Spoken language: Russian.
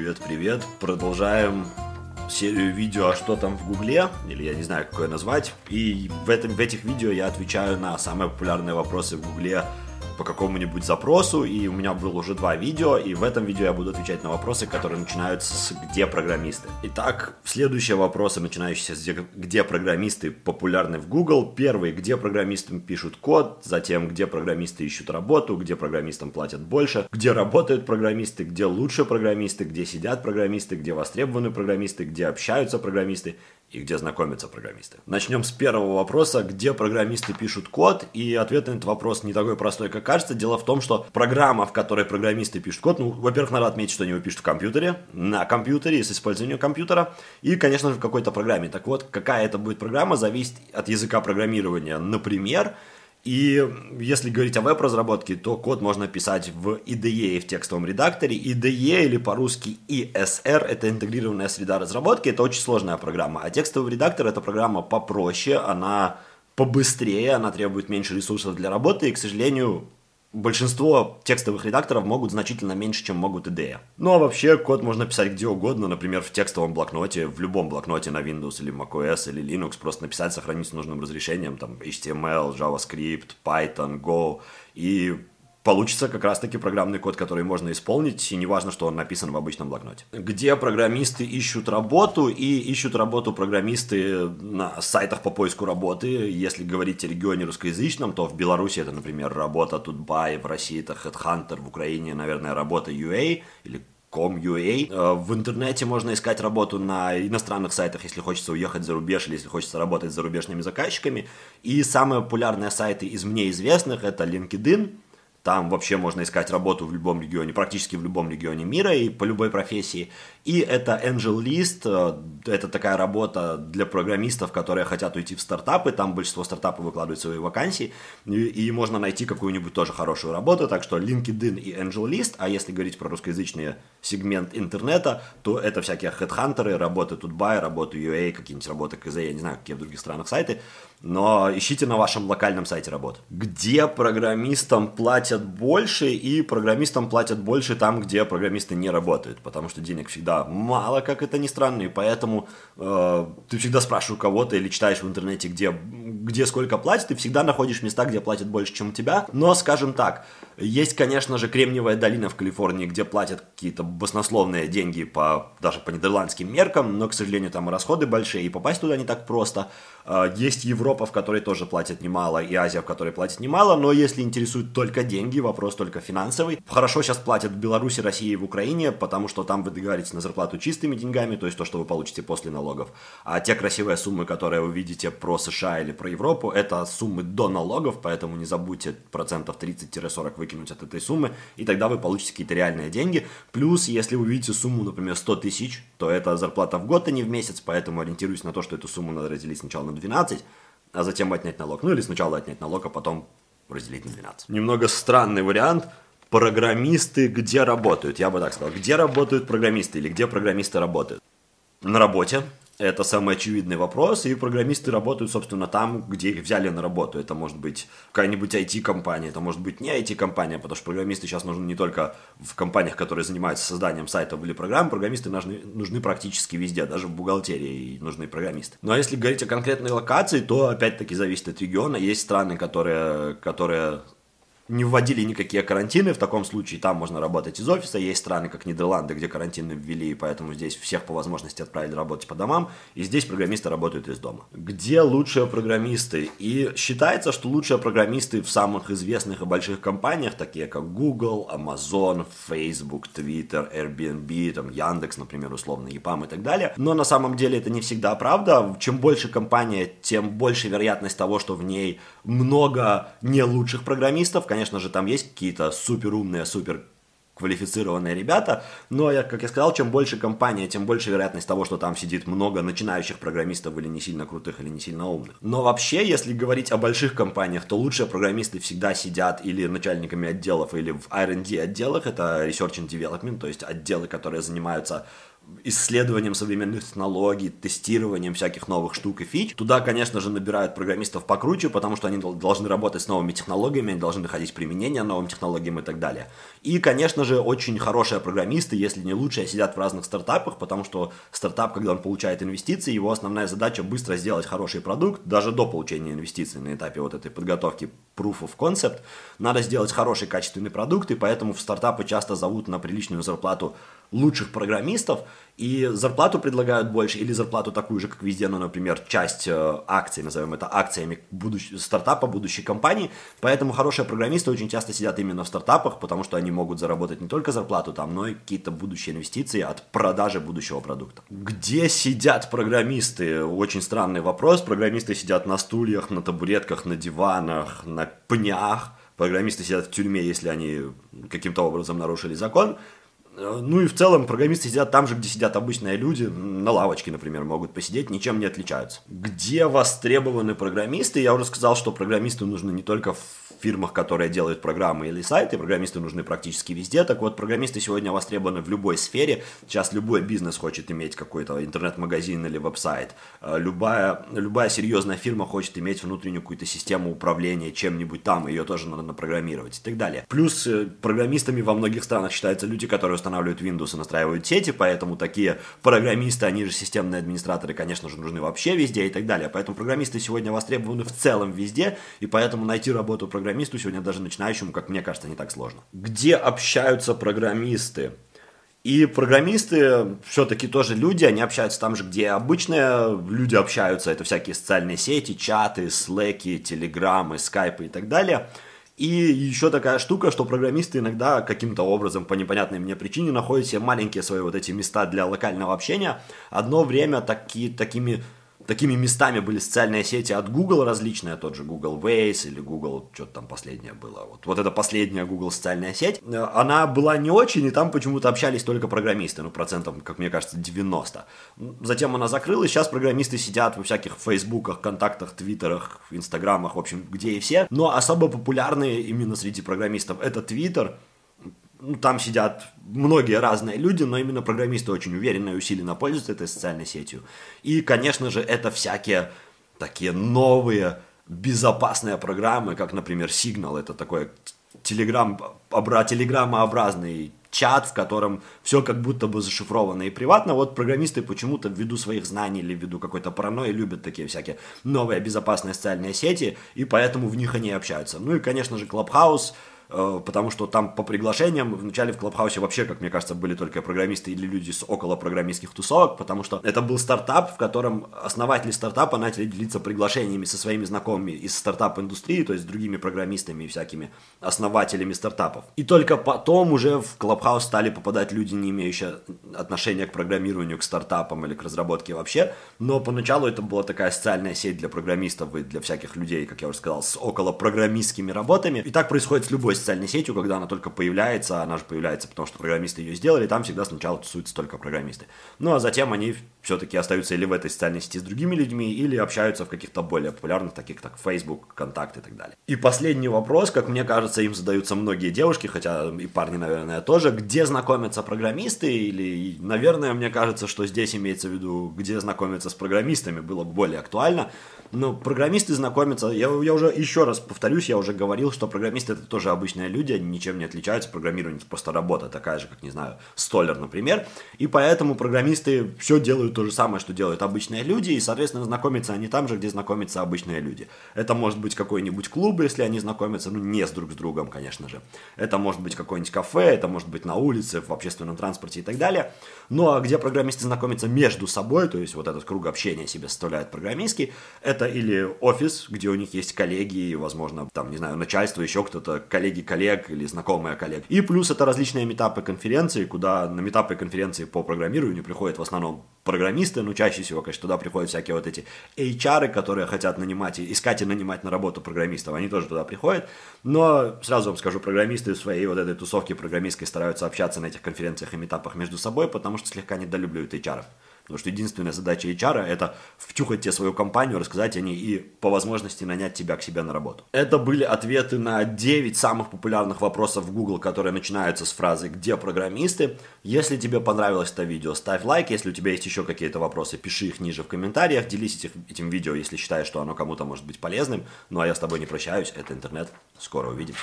Привет-привет. Продолжаем серию видео «А что там в Гугле?» Или я не знаю, какое назвать. И в, этом, в этих видео я отвечаю на самые популярные вопросы в Гугле по какому-нибудь запросу, и у меня было уже два видео, и в этом видео я буду отвечать на вопросы, которые начинаются с «Где программисты?». Итак, следующие вопросы, начинающиеся с «Где, программисты популярны в Google?». Первый «Где программистам пишут код?», затем «Где программисты ищут работу?», «Где программистам платят больше?», «Где работают программисты?», «Где лучше программисты?», «Где сидят программисты?», «Где востребованы программисты?», «Где общаются программисты?», и где знакомятся программисты. Начнем с первого вопроса, где программисты пишут код, и ответ на этот вопрос не такой простой, как кажется. Дело в том, что программа, в которой программисты пишут код, ну, во-первых, надо отметить, что они его пишут в компьютере, на компьютере, с использованием компьютера, и, конечно же, в какой-то программе. Так вот, какая это будет программа, зависит от языка программирования. Например, и если говорить о веб-разработке, то код можно писать в IDE и в текстовом редакторе. IDE или по-русски ESR – это интегрированная среда разработки, это очень сложная программа. А текстовый редактор – это программа попроще, она побыстрее, она требует меньше ресурсов для работы, и, к сожалению, большинство текстовых редакторов могут значительно меньше, чем могут IDE. Ну а вообще код можно писать где угодно, например, в текстовом блокноте, в любом блокноте на Windows или macOS или Linux, просто написать, сохранить с нужным разрешением, там HTML, JavaScript, Python, Go, и получится как раз-таки программный код, который можно исполнить, и неважно, что он написан в обычном блокноте. Где программисты ищут работу, и ищут работу программисты на сайтах по поиску работы. Если говорить о регионе русскоязычном, то в Беларуси это, например, работа Тутбай, в России это Headhunter, в Украине, наверное, работа UA или com.ua. Э, в интернете можно искать работу на иностранных сайтах, если хочется уехать за рубеж или если хочется работать с зарубежными заказчиками. И самые популярные сайты из мне известных это LinkedIn, там вообще можно искать работу в любом регионе, практически в любом регионе мира и по любой профессии. И это Angel List, э, это такая работа для программистов, которые хотят уйти в стартапы, там большинство стартапов выкладывают свои вакансии, и, и можно найти какую-нибудь тоже хорошую работу, так что LinkedIn и Angel List, а если говорить про русскоязычный сегмент интернета, то это всякие хедхантеры, работы Тутбай, работы UA, какие-нибудь работы КЗ, я не знаю, какие в других странах сайты, но ищите на вашем локальном сайте работы. Где программистам платят больше, и программистам платят больше там, где программисты не работают, потому что денег всегда мало, как это ни странно, и поэтому э, ты всегда спрашиваешь у кого-то или читаешь в интернете, где, где сколько платят, ты всегда находишь места, где платят больше, чем у тебя, но, скажем так, есть, конечно же, Кремниевая долина в Калифорнии, где платят какие-то баснословные деньги по, даже по нидерландским меркам, но, к сожалению, там расходы большие, и попасть туда не так просто. Э, есть Европа, в которой тоже платят немало, и Азия, в которой платят немало, но если интересуют только деньги, вопрос только финансовый. Хорошо сейчас платят в Беларуси, России и в Украине, потому что там вы договоритесь на зарплату чистыми деньгами, то есть то, что вы получите после налогов. А те красивые суммы, которые вы видите про США или про Европу, это суммы до налогов, поэтому не забудьте процентов 30-40 выкинуть от этой суммы, и тогда вы получите какие-то реальные деньги. Плюс, если вы видите сумму, например, 100 тысяч, то это зарплата в год, а не в месяц, поэтому ориентируюсь на то, что эту сумму надо разделить сначала на 12, а затем отнять налог. Ну или сначала отнять налог, а потом разделить на 12. Немного странный вариант. Программисты где работают? Я бы так сказал. Где работают программисты или где программисты работают? На работе, это самый очевидный вопрос, и программисты работают, собственно, там, где их взяли на работу. Это может быть какая-нибудь IT-компания, это может быть не IT-компания, потому что программисты сейчас нужны не только в компаниях, которые занимаются созданием сайтов или программ, программисты нужны, нужны практически везде, даже в бухгалтерии нужны программисты. А если говорить о конкретной локации, то опять-таки зависит от региона. Есть страны, которые, которые не вводили никакие карантины, в таком случае там можно работать из офиса. Есть страны, как Нидерланды, где карантины ввели, и поэтому здесь всех по возможности отправили работать по домам, и здесь программисты работают из дома. Где лучшие программисты? И считается, что лучшие программисты в самых известных и больших компаниях, такие как Google, Amazon, Facebook, Twitter, Airbnb, там Яндекс, например, условно, EPAM и так далее. Но на самом деле это не всегда правда. Чем больше компания, тем больше вероятность того, что в ней много не лучших программистов. Конечно же, там есть какие-то супер умные, супер квалифицированные ребята, но, я, как я сказал, чем больше компания, тем больше вероятность того, что там сидит много начинающих программистов или не сильно крутых, или не сильно умных. Но вообще, если говорить о больших компаниях, то лучшие программисты всегда сидят или начальниками отделов, или в R&D отделах, это Research and Development, то есть отделы, которые занимаются исследованием современных технологий, тестированием всяких новых штук и фич. Туда, конечно же, набирают программистов покруче, потому что они должны работать с новыми технологиями, они должны находить применение новым технологиям и так далее. И, конечно же, очень хорошие программисты, если не лучшие, сидят в разных стартапах, потому что стартап, когда он получает инвестиции, его основная задача быстро сделать хороший продукт, даже до получения инвестиций на этапе вот этой подготовки proof of concept. Надо сделать хороший качественный продукт, и поэтому в стартапы часто зовут на приличную зарплату лучших программистов, и зарплату предлагают больше, или зарплату такую же, как везде, ну, например, часть э, акций, назовем это акциями будущ... стартапа, будущей компании, поэтому хорошие программисты очень часто сидят именно в стартапах, потому что они могут заработать не только зарплату там, но и какие-то будущие инвестиции от продажи будущего продукта. Где сидят программисты? Очень странный вопрос. Программисты сидят на стульях, на табуретках, на диванах, на пнях. Программисты сидят в тюрьме, если они каким-то образом нарушили закон. Э, ну и в целом программисты сидят там же, где сидят обычные люди, на лавочке, например, могут посидеть, ничем не отличаются. Где востребованы программисты? Я уже сказал, что программисты нужны не только в фирмах, которые делают программы или сайты, программисты нужны практически везде. Так вот, программисты сегодня востребованы в любой сфере. Сейчас любой бизнес хочет иметь какой-то интернет-магазин или веб-сайт. Э, любая, любая серьезная фирма хочет иметь внутреннюю какую-то систему управления чем-нибудь там, ее тоже надо напрограммировать и так далее. Плюс э, программистами во многих странах считаются люди, которые устанавливают Windows и настраивают сети, поэтому такие программисты, они же системные администраторы, конечно же, нужны вообще везде и так далее. Поэтому программисты сегодня востребованы в целом везде, и поэтому найти работу программисту сегодня даже начинающему, как мне кажется, не так сложно. Где общаются программисты? И программисты все-таки тоже люди, они общаются там же, где обычные люди общаются. Это всякие социальные сети, чаты, слэки, телеграммы, скайпы и так далее – и еще такая штука, что программисты иногда каким-то образом, по непонятной мне причине, находят себе маленькие свои вот эти места для локального общения. Одно время таки, такими такими местами были социальные сети от Google различные, тот же Google Waze или Google, что-то там последнее было. Вот, вот эта последняя Google социальная сеть, э, она была не очень, и там почему-то общались только программисты, ну, процентом, как мне кажется, 90. Затем она закрылась, сейчас программисты сидят во всяких фейсбуках, контактах, твиттерах, инстаграмах, в общем, где и все. Но особо популярные именно среди программистов это твиттер, ну, там сидят многие разные люди, но именно программисты очень уверенно и усиленно пользуются этой социальной сетью. И, конечно же, это всякие такие новые безопасные программы, как, например, Signal, это такой телеграм, обра, телеграммообразный чат, в котором все как будто бы зашифровано и приватно. Вот программисты почему-то ввиду своих знаний или ввиду какой-то паранойи любят такие всякие новые безопасные социальные сети, и поэтому в них они общаются. Ну и, конечно же, Э, потому что там по приглашениям вначале в Клабхаусе вообще, как мне кажется, были только программисты или люди с около программистских тусовок, потому что это был стартап, в котором основатели стартапа начали делиться приглашениями со своими знакомыми из стартап-индустрии, то есть с другими программистами и всякими основателями стартапов. И только потом уже в Клабхаус стали попадать люди, не имеющие отношения к программированию, к стартапам или к разработке вообще, но поначалу это была такая социальная сеть для программистов и для всяких людей, как я уже сказал, с около программистскими работами. И так происходит с любой социальной сетью, когда она только появляется, она же появляется, потому что программисты ее сделали, там всегда сначала тусуются только программисты. Ну а затем они все-таки остаются или в этой социальной сети с другими людьми, или общаются в каких-то более популярных, таких как Facebook, Контакт и так далее. И последний вопрос, как мне кажется, им задаются многие девушки, хотя и парни, наверное, тоже, где знакомятся программисты, или, наверное, мне кажется, что здесь имеется в виду, где знакомятся с программистами, было бы более актуально, но программисты знакомятся, я, я уже еще раз повторюсь, я уже говорил, что программисты это тоже обычные люди, они ничем не отличаются, программирование это просто работа такая же, как, не знаю, столер, например, и поэтому программисты все делают то же самое, что делают обычные люди, и, соответственно, знакомятся они там же, где знакомятся обычные люди. Это может быть какой-нибудь клуб, если они знакомятся, ну, не с друг с другом, конечно же. Это может быть какое-нибудь кафе, это может быть на улице, в общественном транспорте и так далее. Ну, а где программисты знакомятся между собой, то есть вот этот круг общения себе составляет программистский, это или офис, где у них есть коллеги, возможно, там, не знаю, начальство, еще кто-то, коллеги коллег или знакомые коллег. И плюс это различные метапы конференции, куда на метапы конференции по программированию приходят в основном программисты, но чаще всего, конечно, туда приходят всякие вот эти HR, которые хотят нанимать, искать и нанимать на работу программистов, они тоже туда приходят. Но сразу вам скажу, программисты в своей вот этой тусовке программистской стараются общаться на этих конференциях и метапах между собой, потому что слегка недолюбливают HR. Потому что единственная задача HR это втюхать тебе свою компанию, рассказать о ней и по возможности нанять тебя к себе на работу. Это были ответы на 9 самых популярных вопросов в Google, которые начинаются с фразы «Где программисты?». Если тебе понравилось это видео, ставь лайк. Если у тебя есть еще какие-то вопросы, пиши их ниже в комментариях. Делись этим, видео, если считаешь, что оно кому-то может быть полезным. Ну а я с тобой не прощаюсь. Это интернет. Скоро увидимся.